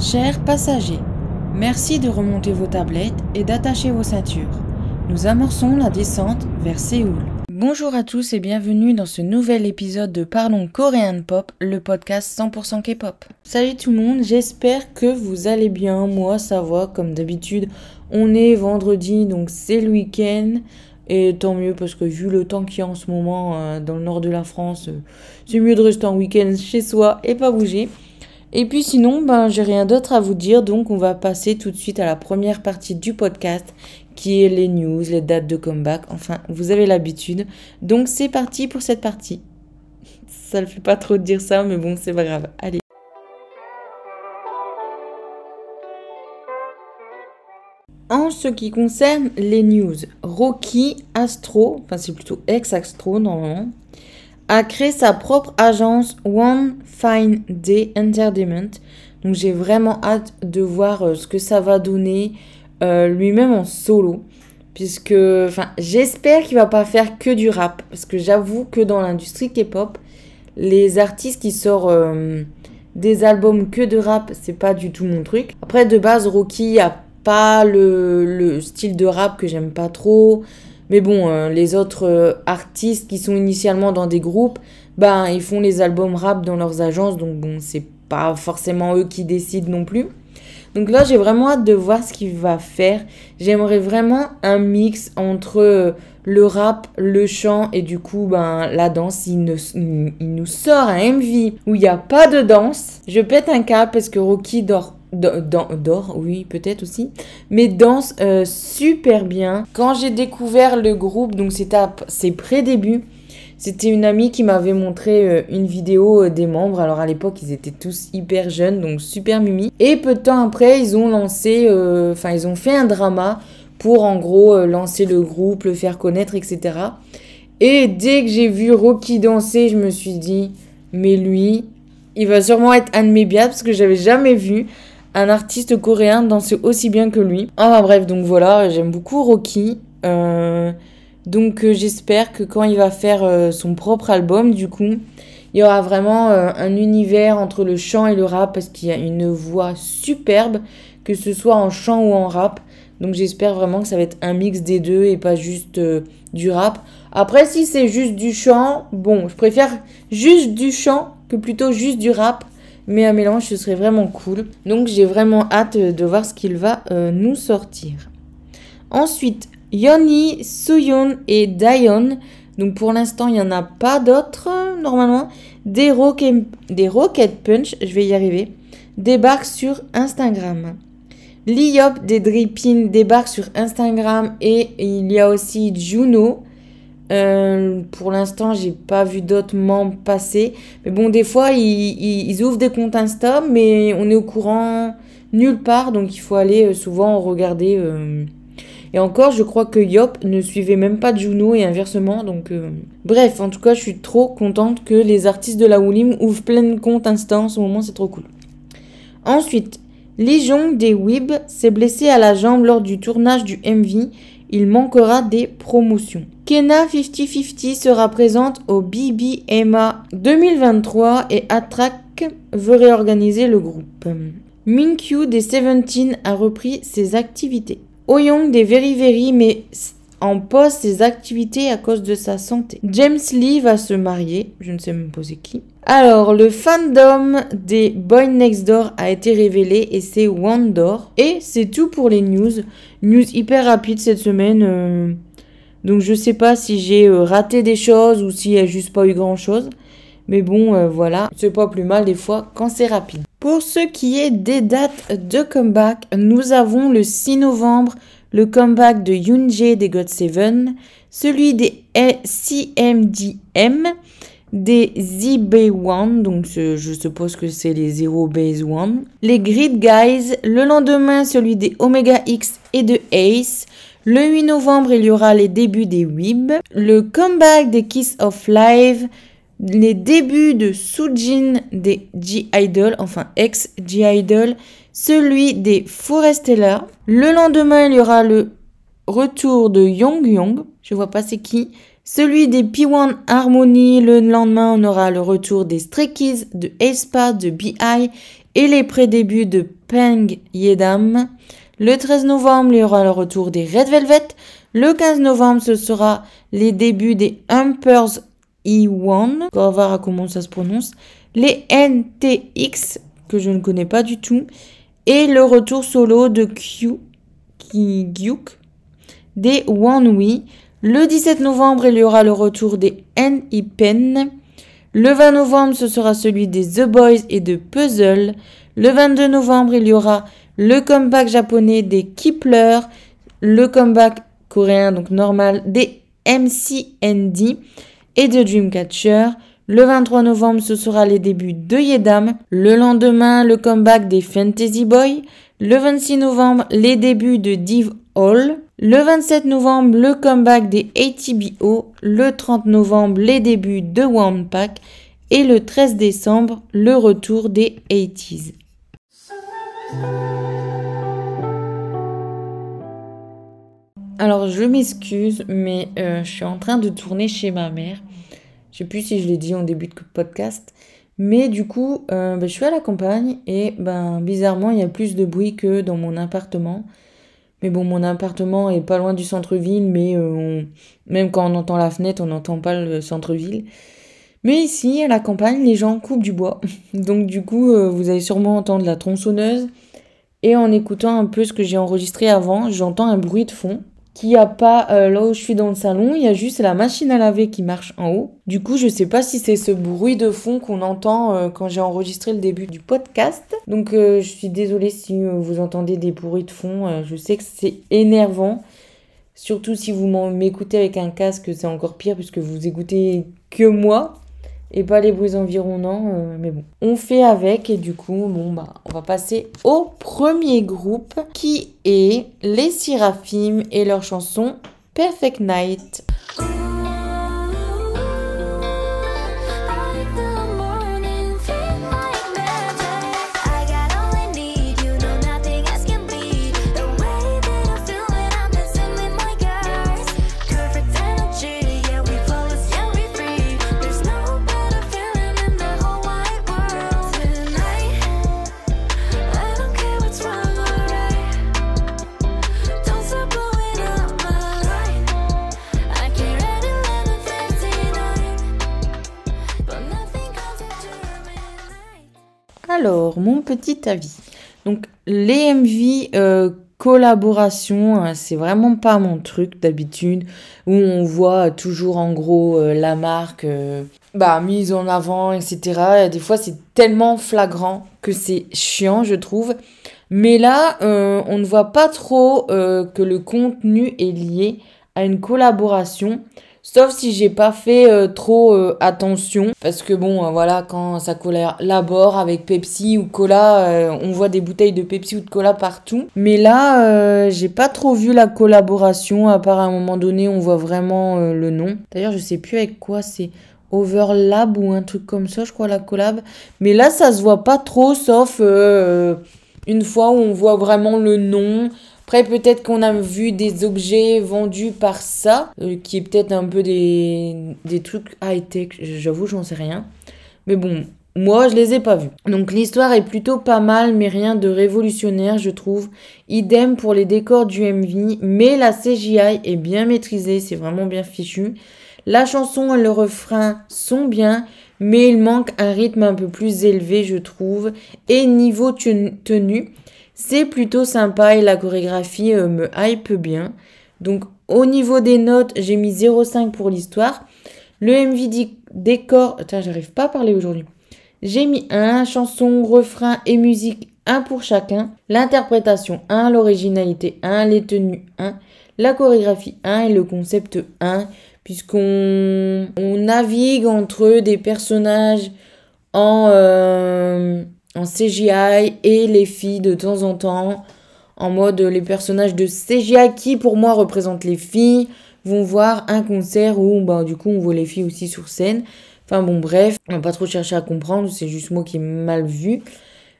Chers passagers, merci de remonter vos tablettes et d'attacher vos ceintures. Nous amorçons la descente vers Séoul. Bonjour à tous et bienvenue dans ce nouvel épisode de Parlons Coréen Pop, le podcast 100% K-pop. Salut tout le monde, j'espère que vous allez bien. Moi ça va, comme d'habitude. On est vendredi, donc c'est le week-end. Et tant mieux parce que vu le temps qu'il y a en ce moment euh, dans le nord de la France, euh, c'est mieux de rester en week-end chez soi et pas bouger. Et puis sinon, ben, j'ai rien d'autre à vous dire, donc on va passer tout de suite à la première partie du podcast, qui est les news, les dates de comeback, enfin, vous avez l'habitude. Donc c'est parti pour cette partie. Ça ne fait pas trop de dire ça, mais bon, c'est pas grave. Allez. En ce qui concerne les news, Rocky Astro, enfin c'est plutôt ex-Astro normalement, a créé sa propre agence One Fine Day Entertainment. Donc j'ai vraiment hâte de voir euh, ce que ça va donner euh, lui-même en solo. Puisque, enfin, j'espère qu'il va pas faire que du rap. Parce que j'avoue que dans l'industrie K-pop, les artistes qui sortent euh, des albums que de rap, c'est pas du tout mon truc. Après, de base, Rocky a pas le, le style de rap que j'aime pas trop. Mais bon, euh, les autres euh, artistes qui sont initialement dans des groupes, ben ils font les albums rap dans leurs agences, donc bon, c'est pas forcément eux qui décident non plus. Donc là, j'ai vraiment hâte de voir ce qu'il va faire. J'aimerais vraiment un mix entre euh, le rap, le chant et du coup, ben, la danse. Il, nous sort un MV où il n'y a pas de danse. Je pète un câble parce que Rocky dort d'or, oui, peut-être aussi, mais danse euh, super bien. Quand j'ai découvert le groupe, donc c'était à ses pré-débuts, c'était une amie qui m'avait montré euh, une vidéo euh, des membres. Alors à l'époque, ils étaient tous hyper jeunes, donc super mimi. Et peu de temps après, ils ont lancé, enfin, ils ont fait un drama pour en gros lancer le groupe, le faire connaître, etc. Et dès que j'ai vu Rocky danser, je me suis dit, mais lui, il va sûrement être un de mes biats parce que j'avais jamais vu un artiste coréen danser aussi bien que lui. Enfin bref, donc voilà, j'aime beaucoup Rocky. Euh, donc euh, j'espère que quand il va faire euh, son propre album, du coup, il y aura vraiment un univers entre le chant et le rap parce qu'il y a une voix superbe, que ce soit en chant ou en rap. Donc j'espère vraiment que ça va être un mix des deux et pas juste du rap. Après, si c'est juste du chant, bon, je préfère juste du chant que plutôt juste du rap mais un mélange, ce serait vraiment cool. Donc j'ai vraiment hâte de voir ce qu'il va euh, nous sortir. Ensuite, Yoni, Suyon et Dayon. Donc pour l'instant, il n'y en a pas d'autres, normalement. Des, Rocket, des Rocket Punch, je vais y arriver, débarquent sur Instagram. Liop des Drippin débarque sur Instagram et il y a aussi Juno euh, pour l'instant, j'ai pas vu d'autres membres passer. Mais bon, des fois, ils, ils, ouvrent des comptes Insta, mais on est au courant nulle part. Donc, il faut aller euh, souvent regarder. Euh. Et encore, je crois que Yop ne suivait même pas Juno et inversement. Donc, bref, en tout cas, je suis trop contente que les artistes de la Woolim ouvrent plein de comptes Insta en ce moment. C'est trop cool. Ensuite, Légion des Weeb s'est blessé à la jambe lors du tournage du MV. Il manquera des promotions. Kena 5050 sera présente au BBMA 2023 et Attrack veut réorganiser le groupe. Minkyu des Seventeen a repris ses activités. Oyong des Very Very mais en pause ses activités à cause de sa santé. James Lee va se marier, je ne sais même pas qui. Alors, le fandom des Boy Next Door a été révélé et c'est Wandor. Et c'est tout pour les news. News hyper rapide cette semaine. Euh, donc je sais pas si j'ai euh, raté des choses ou s'il n'y a juste pas eu grand chose. Mais bon, euh, voilà, c'est pas plus mal des fois quand c'est rapide. Pour ce qui est des dates de comeback, nous avons le 6 novembre le comeback de Yoonjae des God 7, celui des CMDM, des ZB1, donc je suppose que c'est les Zero Base One, les Grid Guys, le lendemain celui des Omega X et de Ace, le 8 novembre, il y aura les débuts des Weeb, le comeback des Kiss of Live, les débuts de Sujin des G-Idol, enfin ex-G-Idol, celui des Forestella. Le lendemain, il y aura le retour de Young Young, je vois pas c'est qui. Celui des P1 Harmony, le lendemain, on aura le retour des Stray Kids, de Aespa, de BI et les pré-débuts de Peng Yedam. Le 13 novembre, il y aura le retour des Red Velvet. Le 15 novembre, ce sera les débuts des Humpers E1. On va voir comment ça se prononce. Les NTX, que je ne connais pas du tout. Et le retour solo de Q, Gyuk, des One We. Le 17 novembre, il y aura le retour des N.I.Pen. Le 20 novembre, ce sera celui des The Boys et de Puzzle. Le 22 novembre, il y aura le comeback japonais des Kipler, le comeback coréen, donc normal, des MCND et de Dreamcatcher. Le 23 novembre, ce sera les débuts de Yedam. Le lendemain, le comeback des Fantasy Boy. Le 26 novembre, les débuts de Div Hall. Le 27 novembre, le comeback des ATBO. Le 30 novembre, les débuts de One Pack. Et le 13 décembre, le retour des 80s. Alors je m'excuse, mais euh, je suis en train de tourner chez ma mère. Je sais plus si je l'ai dit en début de podcast. Mais du coup, euh, ben, je suis à la campagne et ben bizarrement, il y a plus de bruit que dans mon appartement. Mais bon, mon appartement est pas loin du centre-ville, mais euh, même quand on entend la fenêtre, on n'entend pas le centre-ville. Mais ici, à la campagne, les gens coupent du bois. Donc du coup, vous allez sûrement entendre la tronçonneuse. Et en écoutant un peu ce que j'ai enregistré avant, j'entends un bruit de fond qu'il n'y a pas euh, là où je suis dans le salon, il y a juste la machine à laver qui marche en haut. Du coup, je sais pas si c'est ce bruit de fond qu'on entend euh, quand j'ai enregistré le début du podcast. Donc euh, je suis désolée si vous entendez des bruits de fond, je sais que c'est énervant. Surtout si vous m'écoutez avec un casque, c'est encore pire puisque vous écoutez que moi et pas les bruits environnants, euh, mais bon. On fait avec et du coup, bon bah, on va passer au premier groupe qui est les Seraphim et leur chanson Perfect Night. Alors, mon petit avis. Donc, les MV euh, collaboration, hein, c'est vraiment pas mon truc d'habitude, où on voit toujours en gros euh, la marque euh, bah, mise en avant, etc. des fois, c'est tellement flagrant que c'est chiant, je trouve. Mais là, on ne voit pas trop que le contenu est lié à une collaboration. Sauf si j'ai pas fait euh, trop euh, attention. Parce que bon, euh, voilà, quand ça collabore avec Pepsi ou Cola, on voit des bouteilles de Pepsi ou de Cola partout. Mais là, j'ai pas trop vu la collaboration. À part à un moment donné, on voit vraiment le nom. D'ailleurs, je sais plus avec quoi c'est. Overlab ou un truc comme ça, je crois, la collab. Mais là, ça se voit pas trop, sauf une fois où on voit vraiment le nom. Après, peut-être qu'on a vu des objets vendus par ça, euh, qui est peut-être un peu des, des trucs high-tech, j'avoue, j'en sais rien. Mais bon, moi, je les ai pas vus. Donc l'histoire est plutôt pas mal, mais rien de révolutionnaire, je trouve. Idem pour les décors du MV, mais la CGI est bien maîtrisée, c'est vraiment bien fichu. La chanson et le refrain sont bien, mais il manque un rythme un peu plus élevé, je trouve. Et niveau tenue, c'est plutôt sympa et la chorégraphie euh, me hype bien. Donc au niveau des notes, j'ai mis 0,5 pour l'histoire. Le MV décor, attends, j'arrive pas à parler aujourd'hui. J'ai mis 1, chanson, refrain et musique 1 pour chacun. L'interprétation 1, l'originalité 1, les tenues 1, la chorégraphie 1 et le concept 1. Puisqu'on on navigue entre des personnages en... Euh, en CGI et les filles de temps en temps en mode les personnages de CGI qui pour moi représentent les filles vont voir un concert où bah du coup on voit les filles aussi sur scène. Enfin bon bref, on va pas trop chercher à comprendre, c'est juste moi qui ai mal vu.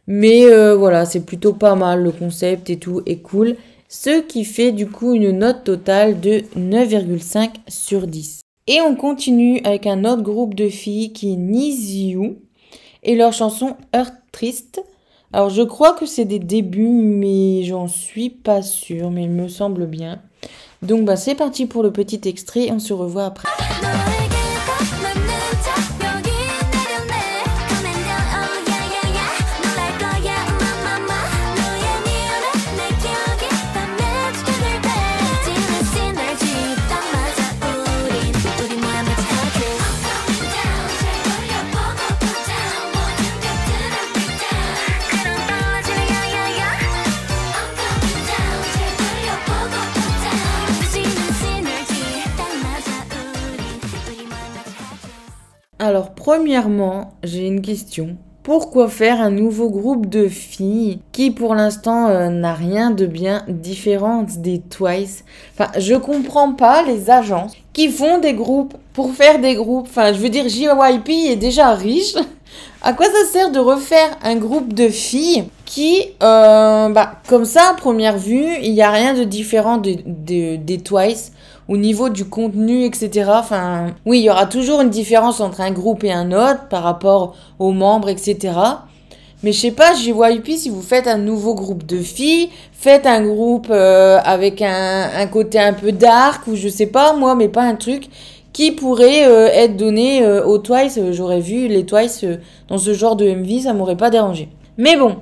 Mais euh, voilà, c'est plutôt pas mal, le concept et tout est cool. Ce qui fait du coup une note totale de 9,5 sur 10. Et on continue avec un autre groupe de filles qui est Niziu et leur chanson Heart Triste. Alors je crois que c'est des débuts, mais j'en suis pas sûre, mais il me semble bien. Donc bah c'est parti pour le petit extrait, on se revoit après. Premièrement, j'ai une question. Pourquoi faire un nouveau groupe de filles qui pour l'instant euh, n'a rien de bien différent des Twice? Enfin, je comprends pas les agences qui font des groupes pour faire des groupes. Enfin, je veux dire, JYP est déjà riche. À quoi ça sert de refaire un groupe de filles qui, euh, bah, comme ça, à première vue, il n'y a rien de différent des Twice? Au niveau du contenu, etc. Enfin, oui, il y aura toujours une différence entre un groupe et un autre par rapport aux membres, etc. Mais je sais pas, JYP, si vous faites un nouveau groupe de filles, faites un groupe euh, avec un, un, côté un peu dark, ou je sais pas, moi, mais pas un truc qui pourrait euh, être donné euh, aux Twice. J'aurais vu les Twice dans ce genre de MV, ça m'aurait pas dérangé. Mais bon,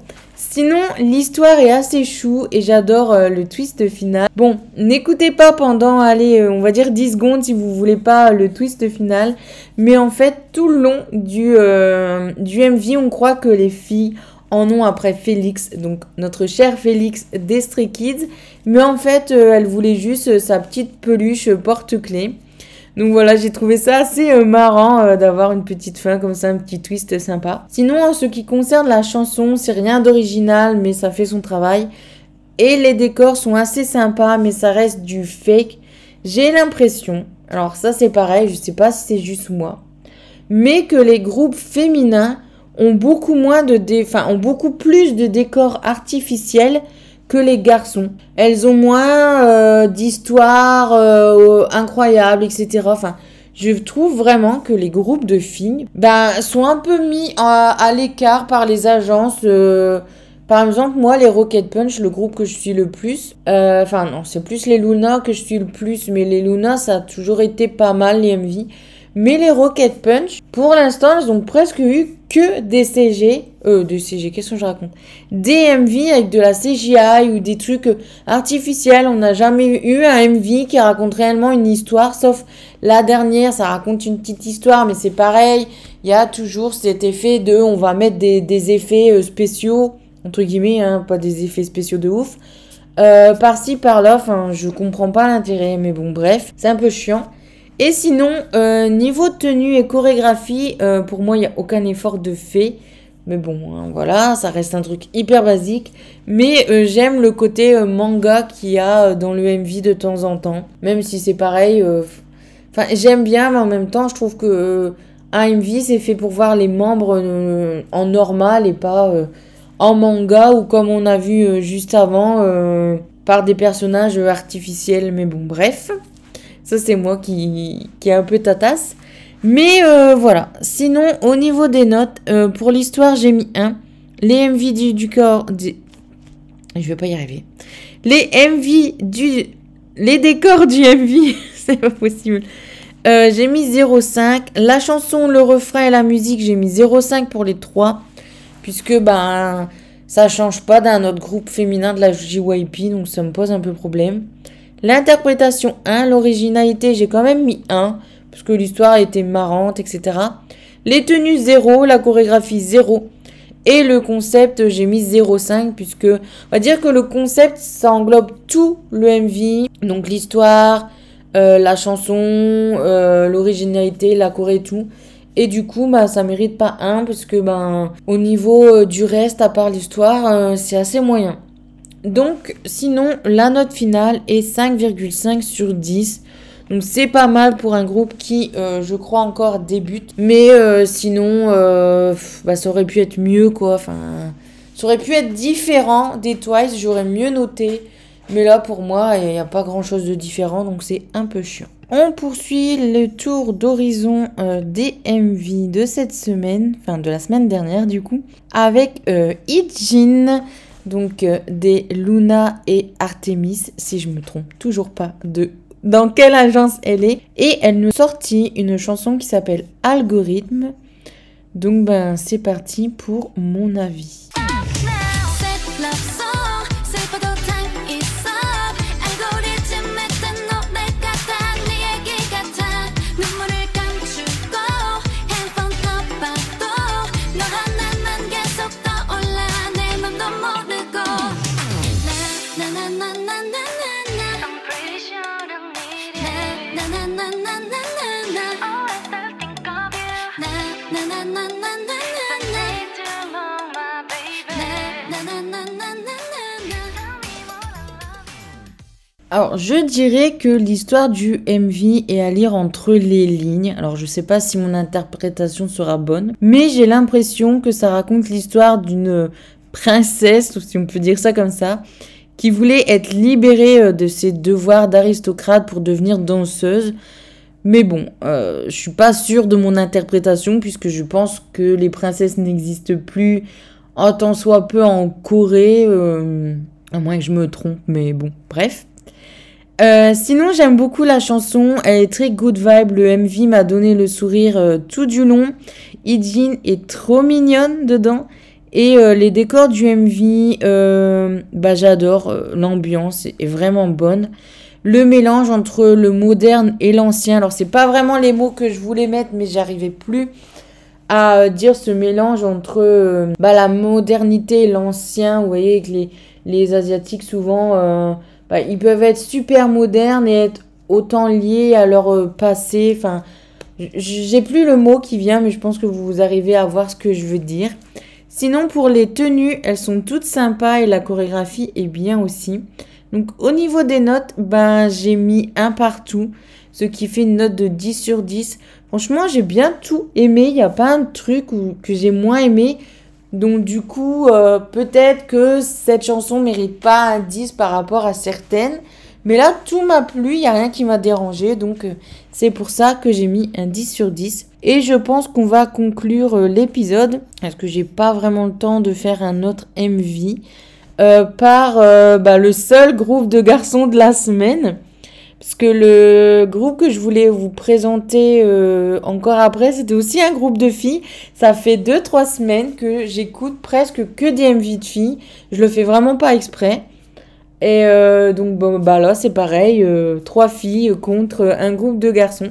Sinon, l'histoire est assez chou et j'adore euh, le twist final. Bon, n'écoutez pas pendant, allez, euh, on va dire 10 secondes si vous voulez pas le twist final. Mais en fait, tout le long du, euh, du MV, on croit que les filles en ont après Félix, donc notre cher Félix des Stray Kids. Mais en fait, elle voulait juste sa petite peluche porte-clés. Donc voilà, j'ai trouvé ça assez euh, marrant euh, d'avoir une petite fin comme ça, un petit twist sympa. Sinon, en ce qui concerne la chanson, c'est rien d'original, mais ça fait son travail. Et les décors sont assez sympas, mais ça reste du fake. J'ai l'impression, alors ça c'est pareil, je sais pas si c'est juste moi, mais que les groupes féminins ont beaucoup moins de dé... enfin, ont beaucoup plus de décors artificiels que les garçons. Elles ont moins euh, d'histoires euh, incroyables, etc. Enfin, je trouve vraiment que les groupes de filles ben, sont un peu mis à, l'écart par les agences. Euh, par exemple, moi, les Rocket Punch, le groupe que je suis le plus, enfin non, c'est plus les Luna que je suis le plus, mais les Luna, ça a toujours été pas mal, les MV. Mais les Rocket Punch, pour l'instant, elles ont presque eu que des CG, euh, des CG, qu'est-ce que je raconte? Des MV avec de la CGI ou des trucs artificiels. On n'a jamais eu un MV qui raconte réellement une histoire, sauf la dernière, ça raconte une petite histoire, mais c'est pareil. Il y a toujours cet effet de, on va mettre des, effets euh, spéciaux, entre guillemets, hein, pas des effets spéciaux de ouf. Euh, par-ci, par-là, enfin, je comprends pas l'intérêt, mais bon, bref, c'est un peu chiant. Et sinon, euh, niveau tenue et chorégraphie, euh, pour moi, il n'y a aucun effort de fait. Mais bon, hein, voilà, ça reste un truc hyper basique. Mais euh, j'aime le côté manga qu'il y a dans le MV de temps en temps. Même si c'est pareil. Enfin, j'aime bien, mais en même temps, je trouve que un MV, c'est fait pour voir les membres en normal et pas en manga ou comme on a vu juste avant par des personnages artificiels. Mais bon, bref. Ça, c'est moi qui, qui est un peu tatasse. Mais euh, voilà. Sinon, au niveau des notes, euh, pour l'histoire, j'ai mis 1. Les MV du, corps. Je vais pas y arriver. Les MV du. Les décors du MV. c'est pas possible. Euh, j'ai mis 0,5. La chanson, le refrain et la musique, j'ai mis 0,5 pour les trois. Puisque, ben. Ça change pas d'un autre groupe féminin de la JYP. Donc, ça me pose un peu problème. L'interprétation 1, l'originalité, j'ai quand même mis 1, parce que l'histoire était marrante, etc. Les tenues 0, la chorégraphie 0. Et le concept, j'ai mis 0,5, puisque on va dire que le concept, ça englobe tout le MV. Donc l'histoire, euh, la chanson, euh, l'originalité, la choré et tout. Et du coup, bah, ça mérite pas 1, puisque ben, au niveau euh, du reste, à part l'histoire, c'est assez moyen. Donc, sinon, la note finale est 5,5 sur 10. Donc, c'est pas mal pour un groupe qui, euh, je crois, encore débute. Mais euh, sinon, euh, bah, ça aurait pu être mieux, quoi. Enfin, ça aurait pu être différent des Twice. J'aurais mieux noté. Mais là, pour moi, il n'y a pas grand-chose de différent, donc c'est un peu chiant. On poursuit le tour d'horizon des MV de cette semaine, enfin de la semaine dernière du coup, avec Ijin, donc euh, des Luna et Artemis, si je me trompe toujours pas de dans quelle agence elle est. Et elle nous sortit une chanson qui s'appelle Algorithme. Donc ben c'est parti pour mon avis. Alors, je dirais que l'histoire du MV est à lire entre les lignes. Alors, je sais pas si mon interprétation sera bonne, mais j'ai l'impression que ça raconte l'histoire d'une princesse, si on peut dire ça comme ça, qui voulait être libérée euh, de ses devoirs d'aristocrate pour devenir danseuse. Mais bon, euh, je suis pas sûre de mon interprétation puisque je pense que les princesses n'existent plus en tant soit peu en Corée, euh, à moins que je me trompe, mais bon, bref. Euh, sinon, j'aime beaucoup la chanson. Elle est très good vibe. Le MV m'a donné le sourire euh, tout du long. Ijin est trop mignonne dedans. Et euh, les décors du MV, euh, bah, j'adore. L'ambiance est vraiment bonne. Le mélange entre le moderne et l'ancien. Alors, c'est pas vraiment les mots que je voulais mettre, mais j'arrivais plus à dire ce mélange entre bah, la modernité et l'ancien. Vous voyez que les, les Asiatiques, souvent, bah, ils peuvent être super modernes et être autant liés à leur euh, passé. Enfin, j'ai plus le mot qui vient, mais je pense que vous arrivez à voir ce que je veux dire. Sinon, pour les tenues, elles sont toutes sympas et la chorégraphie est bien aussi. Donc, au niveau des notes, ben, j'ai mis un partout, ce qui fait une note de 10 sur 10. Franchement, j'ai bien tout aimé. Il n'y a pas un truc que j'ai moins aimé. Donc, du coup, euh, peut-être que cette chanson mérite pas un 10 par rapport à certaines. Mais là, tout m'a plu. Il n'y a rien qui m'a dérangé. Donc, euh, c'est pour ça que j'ai mis un 10 sur 10. Et je pense qu'on va conclure euh, l'épisode. Parce que j'ai pas vraiment le temps de faire un autre MV. par bah, le seul groupe de garçons de la semaine. Parce que le groupe que je voulais vous présenter euh, encore après, c'était aussi un groupe de filles. Ça fait 2-3 semaines que j'écoute presque que des MV de filles. Je le fais vraiment pas exprès. Et euh, donc bah là c'est pareil, euh, trois filles contre un groupe de garçons.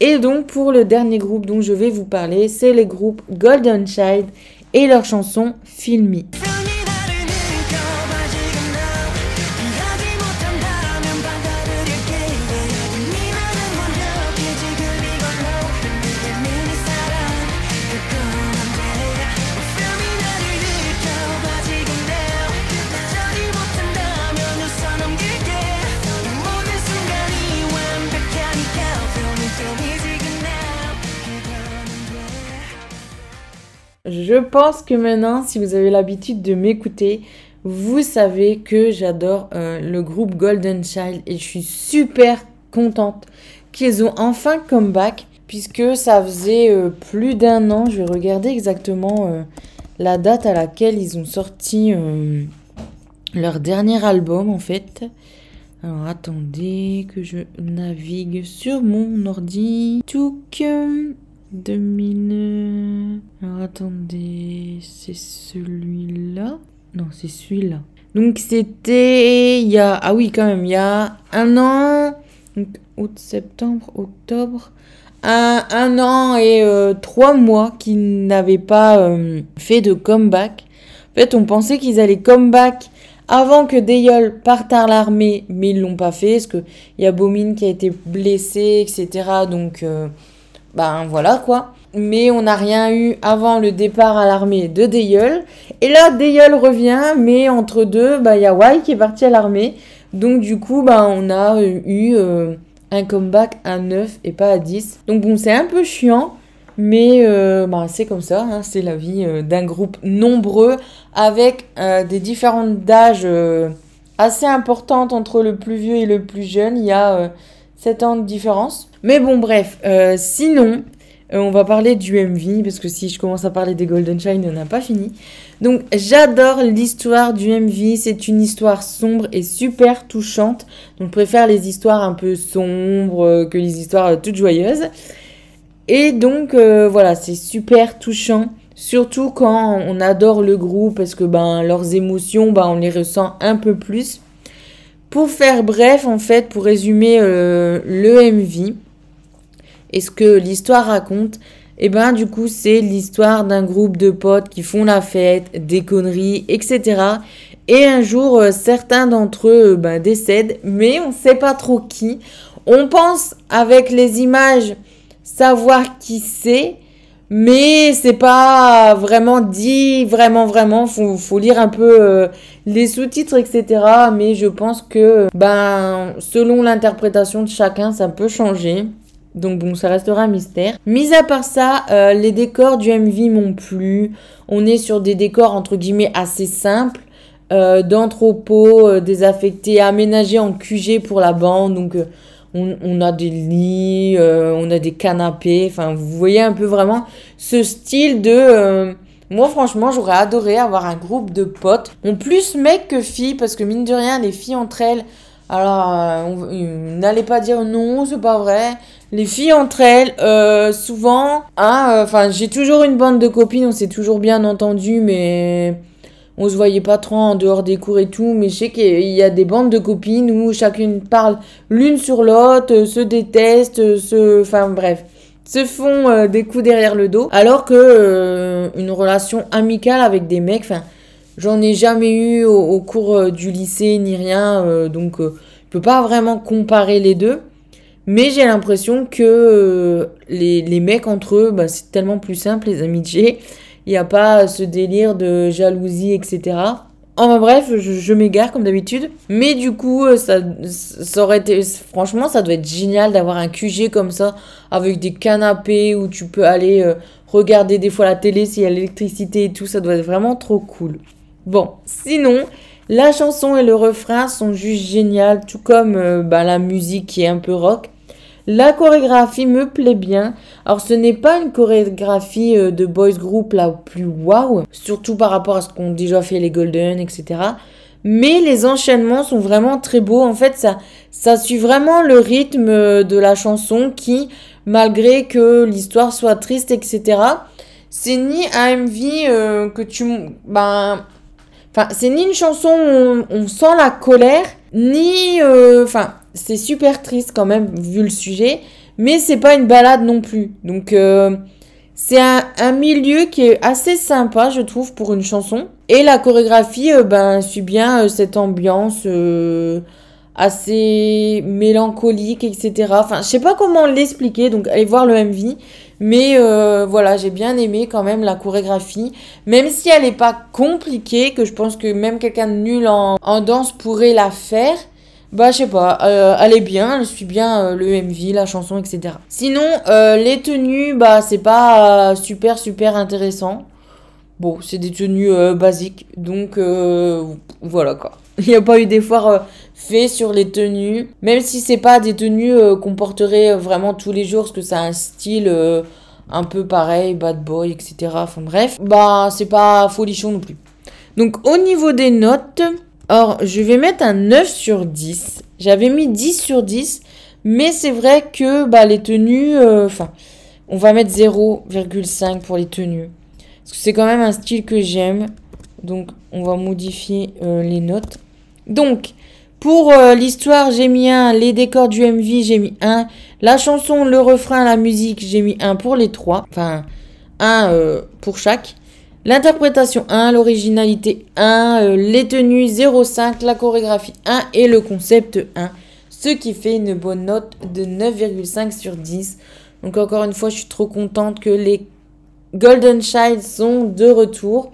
Et donc pour le dernier groupe dont je vais vous parler, c'est les groupes Golden Child et leur chanson Feel Me. Je pense que maintenant, si vous avez l'habitude de m'écouter, vous savez que j'adore euh, le groupe Golden Child et je suis super contente qu'ils ont enfin comeback puisque ça faisait euh, plus d'un an. Je vais regarder exactement euh, la date à laquelle ils ont sorti leur dernier album en fait. Alors attendez que je navigue sur mon ordi. Que 2000. Alors attendez, c'est celui-là? Non, c'est celui-là. Donc c'était il y a ah oui quand même il y a un an donc août septembre octobre un, un an et euh, trois mois qu'ils n'avaient pas euh, fait de comeback. En fait on pensait qu'ils allaient comeback avant que Deyol parte à l'armée mais ils l'ont pas fait parce que il y a Bomine qui a été blessé etc donc euh, ben voilà quoi. Mais on n'a rien eu avant le départ à l'armée de Deyol. Et là, Deyol revient, mais entre deux, il y a Wai qui est parti à l'armée. Donc du coup, bah, on a eu euh, un comeback à 9 et pas à 10. Donc bon, c'est un peu chiant, mais euh, bah, c'est comme ça. hein, c'est la vie euh, d'un groupe nombreux avec des différentes d'âge assez importante entre le plus vieux et le plus jeune. Il y a euh, 7 ans de différence. Mais bon, bref. euh, sinon, euh, on va parler du MV, parce que si je commence à parler des Golden Shine, on n'a pas fini. Donc, j'adore l'histoire du MV. C'est une histoire sombre et super touchante. Donc, je préfère les histoires un peu sombres euh, que les histoires toutes joyeuses. Et donc, voilà, c'est super touchant. Surtout quand on adore le groupe, parce que ben, leurs émotions, ben, on les ressent un peu plus. Pour faire bref, en fait, pour résumer le MV et ce que l'histoire raconte, et ben du coup c'est l'histoire d'un groupe de potes qui font la fête, des conneries, etc. Et un jour, euh, certains d'entre eux euh, ben, décèdent, mais on sait pas trop qui. On pense avec les images savoir qui c'est, mais c'est pas vraiment dit, vraiment, vraiment. Faut, faut lire un peu euh, les sous-titres, etc. Mais je pense que, ben, selon l'interprétation de chacun, ça peut changer. Donc bon, ça restera un mystère. Mis à part ça, euh, les décors du MV m'ont plu. On est sur des décors entre guillemets assez simples, euh, d'entrepôts euh, désaffectés, aménagés en QG pour la bande. Donc on, on a des lits, on a des canapés. Enfin, vous voyez un peu vraiment ce style de. moi, franchement, j'aurais adoré avoir un groupe de potes. Bon, plus mecs que filles, parce que mine de rien, les filles entre elles. Alors, on- n'allez pas dire non, c'est pas vrai. Les filles entre elles, euh, souvent, hein, enfin, j'ai toujours une bande de copines, on s'est toujours bien entendu, mais on se voyait pas trop en dehors des cours et tout. Mais je sais qu'il y a des bandes de copines où chacune parle l'une sur l'autre, euh, se déteste, euh, se, enfin, bref, se font euh, des coups derrière le dos. Alors que euh, une relation amicale avec des mecs, enfin, j'en ai jamais eu au, au cours euh, du lycée ni rien, euh, donc euh, je peux pas vraiment comparer les deux. Mais j'ai l'impression que euh, les, mecs entre eux, bah, c'est tellement plus simple, les amitiés. Il n'y a pas ce délire de jalousie, etc. Enfin bref, je, m'égare comme d'habitude. Mais du coup, euh, ça, ça aurait été... Franchement, ça doit être génial d'avoir un QG comme ça, avec des canapés où tu peux aller euh, regarder des fois la télé s'il y a l'électricité et tout. Ça doit être vraiment trop cool. Bon, sinon, la chanson et le refrain sont juste géniales, tout comme bah, la musique qui est un peu rock. La chorégraphie me plaît bien. Alors ce n'est pas une chorégraphie euh, de boys group la plus waouh, surtout par rapport à ce qu'ont déjà fait les Golden, etc. Mais les enchaînements sont vraiment très beaux. En fait, ça, ça suit vraiment le rythme euh, de la chanson qui, malgré que l'histoire soit triste, etc., c'est ni un MV euh, que tu... Ben, Enfin, c'est ni une chanson où on, sent la colère, ni... Enfin, c'est super triste quand même, vu le sujet, mais c'est pas une balade non plus. Donc, euh, c'est un, un milieu qui est assez sympa, je trouve, pour une chanson. Et la chorégraphie, euh, ben, suit bien euh, cette ambiance euh, assez mélancolique, etc. Enfin, je sais pas comment l'expliquer, donc allez voir le MV. Mais euh, voilà, j'ai bien aimé quand même la chorégraphie. Même si elle n'est pas compliquée, que je pense que même quelqu'un de nul en, en danse pourrait la faire. Bah, je sais pas, euh, elle est bien, elle suit bien euh, le MV, la chanson, etc. Sinon, euh, les tenues, bah, c'est pas super, super intéressant. Bon, c'est des tenues basiques, donc voilà quoi. Il n'y a pas eu d'effort fait sur les tenues, même si c'est pas des tenues qu'on porterait vraiment tous les jours, parce que ça a un style un peu pareil, bad boy, etc. Enfin bref, bah c'est pas folichon non plus. Donc au niveau des notes, or je vais mettre un 9 sur 10. J'avais mis 10 sur 10, mais c'est vrai que bah, les tenues, euh, enfin, on va mettre 0,5 pour les tenues. Parce que c'est quand même un style que j'aime. Donc, on va modifier euh, les notes. Donc, pour euh, l'histoire, j'ai mis 1. Les décors du MV, j'ai mis 1. La chanson, le refrain, la musique, j'ai mis 1 pour les trois. Enfin, 1 euh, pour chaque. L'interprétation 1, l'originalité 1, euh, les tenues 0,5, la chorégraphie 1 et le concept 1. Ce qui fait une bonne note de 9,5 sur 10. Donc encore une fois, je suis trop contente que les Golden Child sont de retour.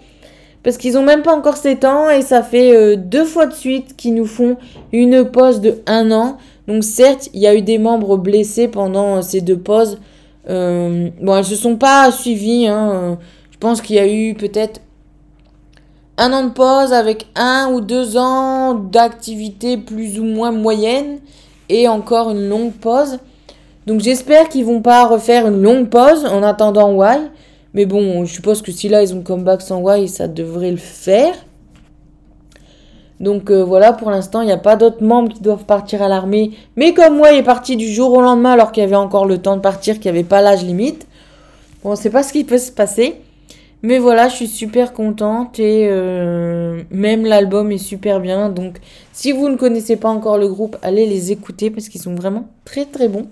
Parce qu'ils ont même pas encore 7 ans et ça fait euh, deux fois de suite qu'ils nous font une pause de 1 an. Donc certes, il y a eu des membres blessés pendant euh, ces deux pauses. Euh, bon, elles se sont pas suivies. Hein. Je pense qu'il y a eu peut-être un an de pause avec un ou deux ans d'activité plus ou moins moyenne et encore une longue pause. Donc j'espère qu'ils vont pas refaire une longue pause en attendant Y. Mais bon, je suppose que si là ils ont comeback sans Y, ça devrait le faire. Donc euh, voilà, pour l'instant, il n'y a pas d'autres membres qui doivent partir à l'armée. Mais comme moi, il est parti du jour au lendemain alors qu'il y avait encore le temps de partir, qu'il n'y avait pas l'âge limite. Bon, on sait pas ce qui peut se passer. Mais voilà, je suis super contente et euh, même l'album est super bien. Donc si vous ne connaissez pas encore le groupe, allez les écouter parce qu'ils sont vraiment très très bons.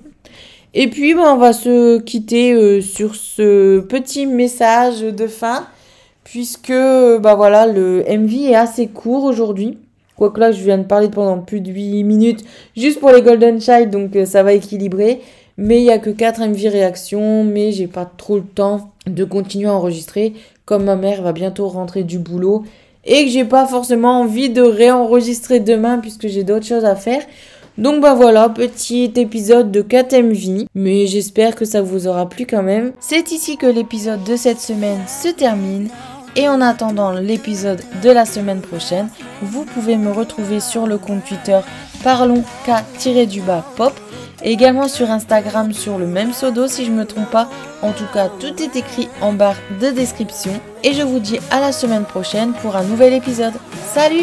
Et puis ben, on va se quitter euh, sur ce petit message de fin puisque bah voilà, le MV est assez court aujourd'hui. Quoique là, je viens de parler pendant plus de 8 minutes juste pour les Golden Child, donc euh, ça va équilibrer. Mais il n'y a que 4 MV réactions, mais j'ai pas trop le temps de continuer à enregistrer, comme ma mère va bientôt rentrer du boulot et que j'ai pas forcément envie de réenregistrer demain puisque j'ai d'autres choses à faire. Donc bah voilà, petit épisode de 4 MV, mais j'espère que ça vous aura plu quand même. C'est ici que l'épisode de cette semaine se termine. Et en attendant l'épisode de la semaine prochaine, vous pouvez me retrouver sur le compte Twitter parlons k-du-bas pop et également sur Instagram sur le même pseudo si je me trompe pas. En tout cas, tout est écrit en barre de description et je vous dis à la semaine prochaine pour un nouvel épisode. Salut